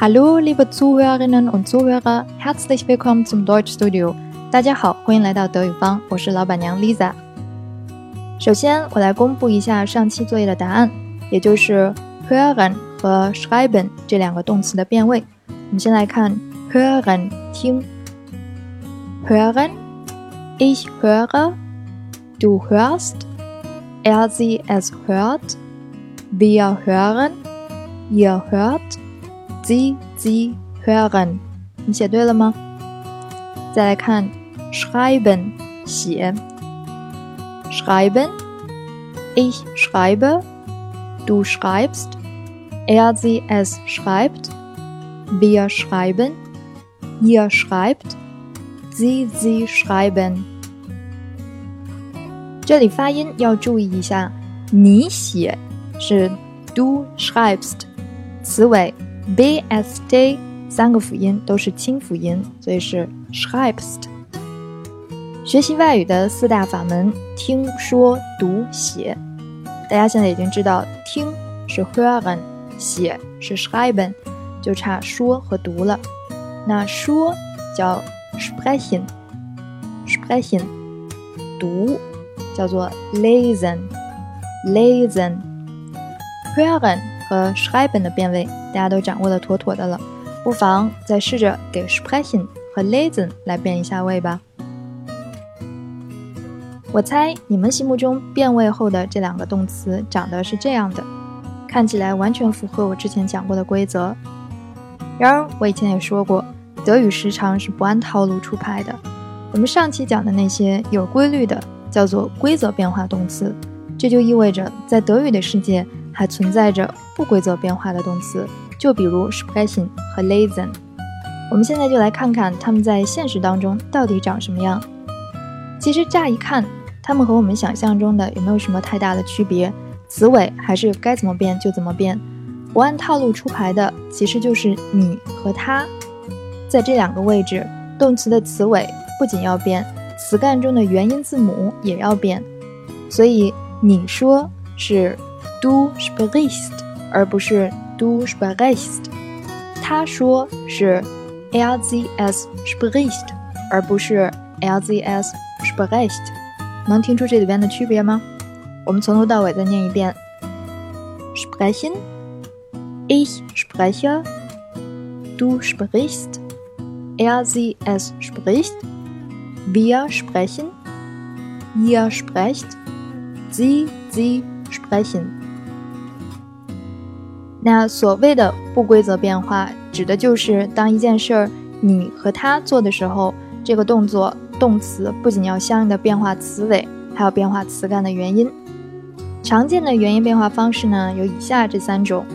Hallo, liebe Zuhörerinnen und Zuhörer, herzlich willkommen zum Deutschstudio。大家好，欢迎来到德语坊，我是老板娘 Lisa。首先，我来公布一下上期作业的答案，也就是 hören 和 schreiben 这两个动词的变位。我们先来看 hören 听，hören，ich höre，du hörst，er sie es hört，wir hören，ihr Hört，sie sie hören。你写对了吗？再来看 schreiben 写。schreiben. Ich schreibe. Du schreibst. Er, sie, es schreibt. Wir schreiben. Ihr schreibt. Sie, sie schreiben. 这里发音要注意一下，你写是 du schreibst，词尾 b s t 三个辅音都是清辅音，所以是 schreibst。学习外语的四大法门：听说读写。大家现在已经知道，听是 hören，写是 schreiben，就差说和读了。那说叫 sprechen，sprechen，读叫做 lesen，lesen。和 schreiben 的变位，大家都掌握的妥妥的了，不妨再试着给 sprechen 和 lesen 来变一下位吧。我猜你们心目中变位后的这两个动词长得是这样的，看起来完全符合我之前讲过的规则。然而我以前也说过，德语时常是不按套路出牌的。我们上期讲的那些有规律的叫做规则变化动词，这就意味着在德语的世界还存在着不规则变化的动词，就比如 sprechen 和 lesen。我们现在就来看看它们在现实当中到底长什么样。其实乍一看，它们和我们想象中的有没有什么太大的区别？词尾还是该怎么变就怎么变，不按套路出牌的，其实就是你和他。在这两个位置，动词的词尾不仅要变，词干中的元音字母也要变。所以你说是 du sprichst，而不是 du sprichst。他说是 er sie es spricht，而不是 er sie es spricht。能听出这里边的区别吗？我们从头到尾再念一遍：sprechen, ich spreche, du sprichst, er sie es spricht, wir sprechen, ihr sprecht, sie sie sprechen。那所谓的不规则变化，指的就是当一件事儿你和他做的时候，这个动作。动词不仅要相应的变化词尾，还要变化词干的元音。常见的元音变化方式呢，有以下这三种：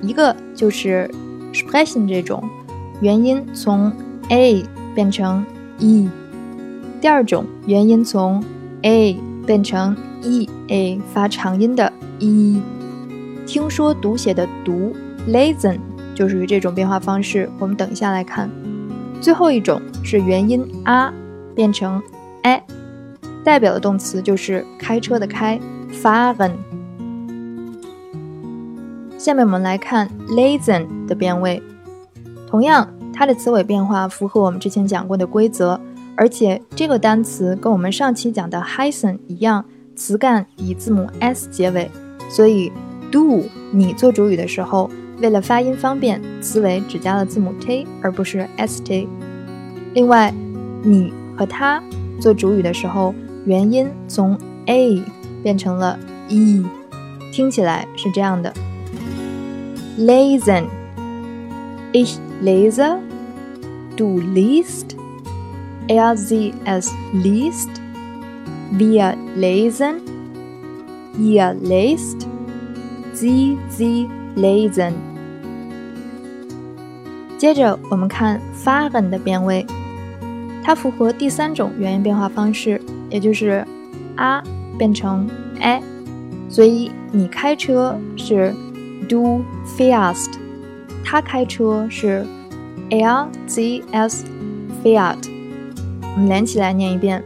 一个就是 sprechen 这种，元音从 a 变成 e；第二种，元音从 a 变成 e a 发长音的 e。听说读写的读 listen 就属于这种变化方式，我们等一下来看。最后一种是元音 a。变成 a，代表的动词就是开车的开，fahren。下面我们来看 lesen 的变位，同样它的词尾变化符合我们之前讲过的规则，而且这个单词跟我们上期讲的 heißen 一样，词干以字母 s 结尾，所以 do 你做主语的时候，为了发音方便，词尾只加了字母 t 而不是 st。另外，你。和他做主语的时候，元音从 a 变成了 e，听起来是这样的：lesen，ich lese，du liest，er sie es liest，wir lesen，ihr lest. Sie lesen。接着我们看 fahren 的变位。它符合第三种元音变化方式，也就是 a 变成 a，所以你开车是 du fährst，他开车是 er sie es fährt。我们连起来念一遍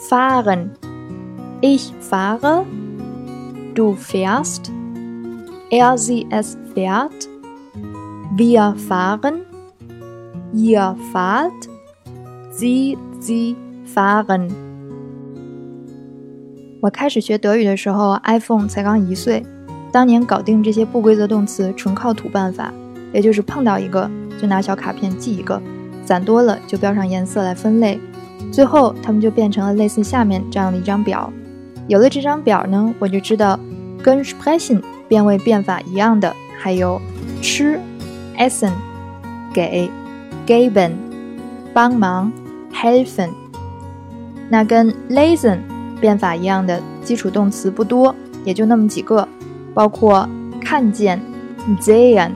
：fahren，ich fahre，du fährst，er sie es fährt。Wir fahren, ihr fahrt, sie, sie fahren。我开始学德语的时候，iPhone 才刚一岁。当年搞定这些不规则动词，纯靠土办法，也就是碰到一个就拿小卡片记一个，攒多了就标上颜色来分类。最后，它们就变成了类似下面这样的一张表。有了这张表呢，我就知道跟 sprechen 变位变法一样的还有吃。essen 给，geben 帮忙，helfen。那跟 lesen 变法一样的基础动词不多，也就那么几个，包括看见，sehen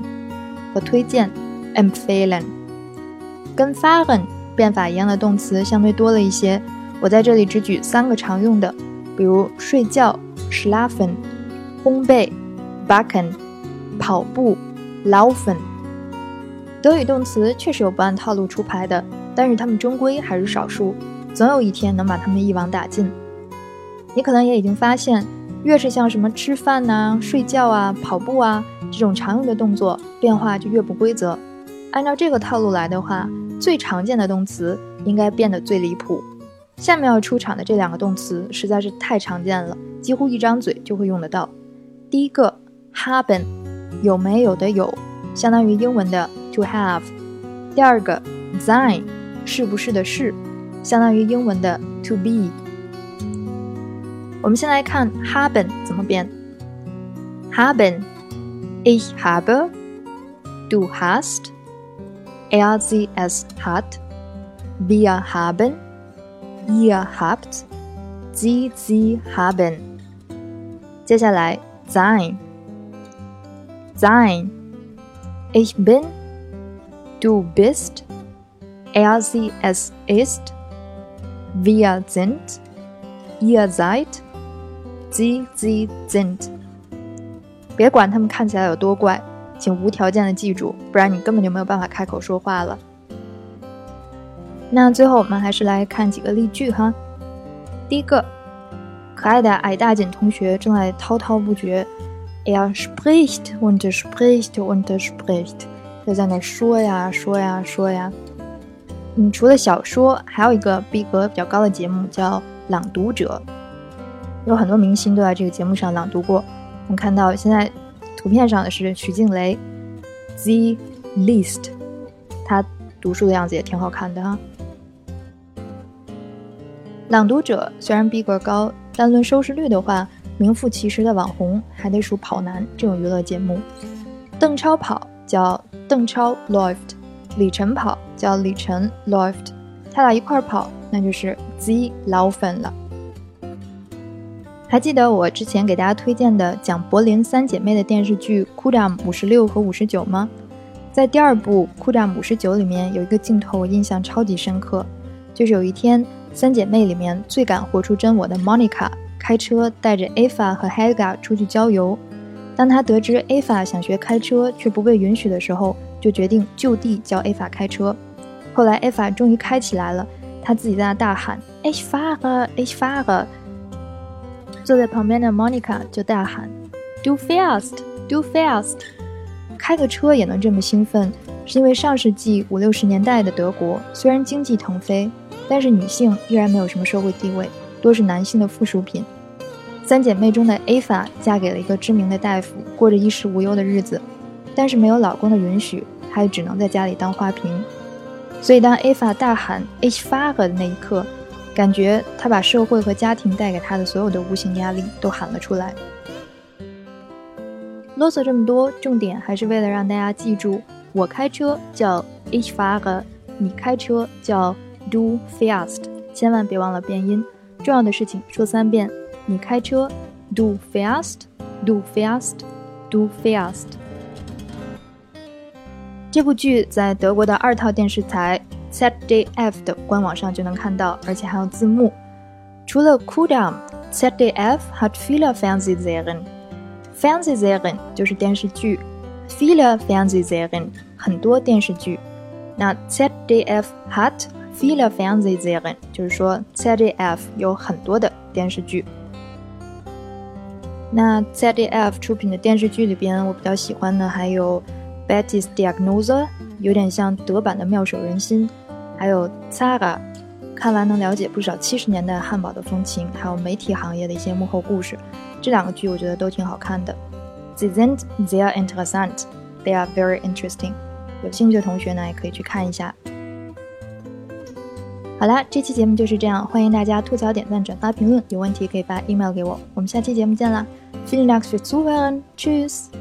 和推荐，empfehlen。跟 fahren 变法一样的动词相对多了一些，我在这里只举三个常用的，比如睡觉，schlafen；烘焙，backen；跑步，laufen。德语动词确实有不按套路出牌的，但是它们终归还是少数，总有一天能把它们一网打尽。你可能也已经发现，越是像什么吃饭呐、睡觉啊、跑步啊这种常用的动作，变化就越不规则。按照这个套路来的话，最常见的动词应该变得最离谱。下面要出场的这两个动词实在是太常见了，几乎一张嘴就会用得到。第一个，haben，有没有的有，相当于英文的。To have，第二个，sein，是不是的是，相当于英文的 to be。我们先来看 haben 怎么变。haben，ich habe，du hast，er sie es hat，wir haben，ihr habt，sie sie haben。接下来 sein sein，ich bin。Du bist, er sie es ist, wir sind, ihr seid, sie sie sind。别管他们看起来有多怪，请无条件的记住，不然你根本就没有办法开口说话了。那最后我们还是来看几个例句哈。第一个，可爱的矮大紧同学正在滔滔不绝，er spricht und spricht und spricht。就在那说呀说呀说呀，嗯，除了小说，还有一个逼格比较高的节目叫《朗读者》，有很多明星都在这个节目上朗读过。我们看到现在图片上的是徐静蕾，The List，他读书的样子也挺好看的哈。朗读者虽然逼格高，但论收视率的话，名副其实的网红还得数跑男这种娱乐节目。邓超跑叫。邓超 loft，李晨跑叫李晨 loft，他俩一块跑那就是 Z laufen 了。还记得我之前给大家推荐的讲柏林三姐妹的电视剧《库扎姆五十六和五十九》吗？在第二部《库扎姆五十九》里面有一个镜头我印象超级深刻，就是有一天三姐妹里面最敢活出真我的 Monica 开车带着 Ava 和 Helga 出去郊游。当他得知 A 法想学开车却不被允许的时候，就决定就地教 A 法开车。后来 A 法终于开起来了，他自己在那大喊 “Ich fahre, ich fahre”。坐在旁边的 Monica 就大喊：“Do fast，Do fast！”。开个车也能这么兴奋，是因为上世纪五六十年代的德国虽然经济腾飞，但是女性依然没有什么社会地位，多是男性的附属品。三姐妹中的 A 法嫁给了一个知名的大夫，过着衣食无忧的日子，但是没有老公的允许，她也只能在家里当花瓶。所以当 A 法大喊 “Ich fahre” 的那一刻，感觉她把社会和家庭带给她的所有的无形压力都喊了出来。啰嗦这么多，重点还是为了让大家记住：我开车叫 Ich fahre，你开车叫 Du fährst，千万别忘了变音。重要的事情说三遍。你开车，du fährst，du fährst，du fährst。这部剧在德国的二套电视台 ZDF 的官网上就能看到，而且还有字幕。除了 Kudam，ZDF hat viele Fernsehserien。Fernsehserien 就是电视剧，viele Fernsehserien 很多电视剧。那 ZDF hat viele Fernsehserien 就是说 ZDF 有很多的电视剧。那 ZDF 出品的电视剧里边，我比较喜欢的还有 Betty's Diagnose 有点像德版的妙手仁心，还有 Zara，看完能了解不少七十年代汉堡的风情，还有媒体行业的一些幕后故事。这两个剧我觉得都挺好看的。Sie sind sehr interessant. They are very interesting. 有兴趣的同学呢，也可以去看一下。好啦，这期节目就是这样，欢迎大家吐槽、点赞、转发、评论，有问题可以发 email 给我。我们下期节目见啦！Vielen Dank fürs Zuhören. Tschüss.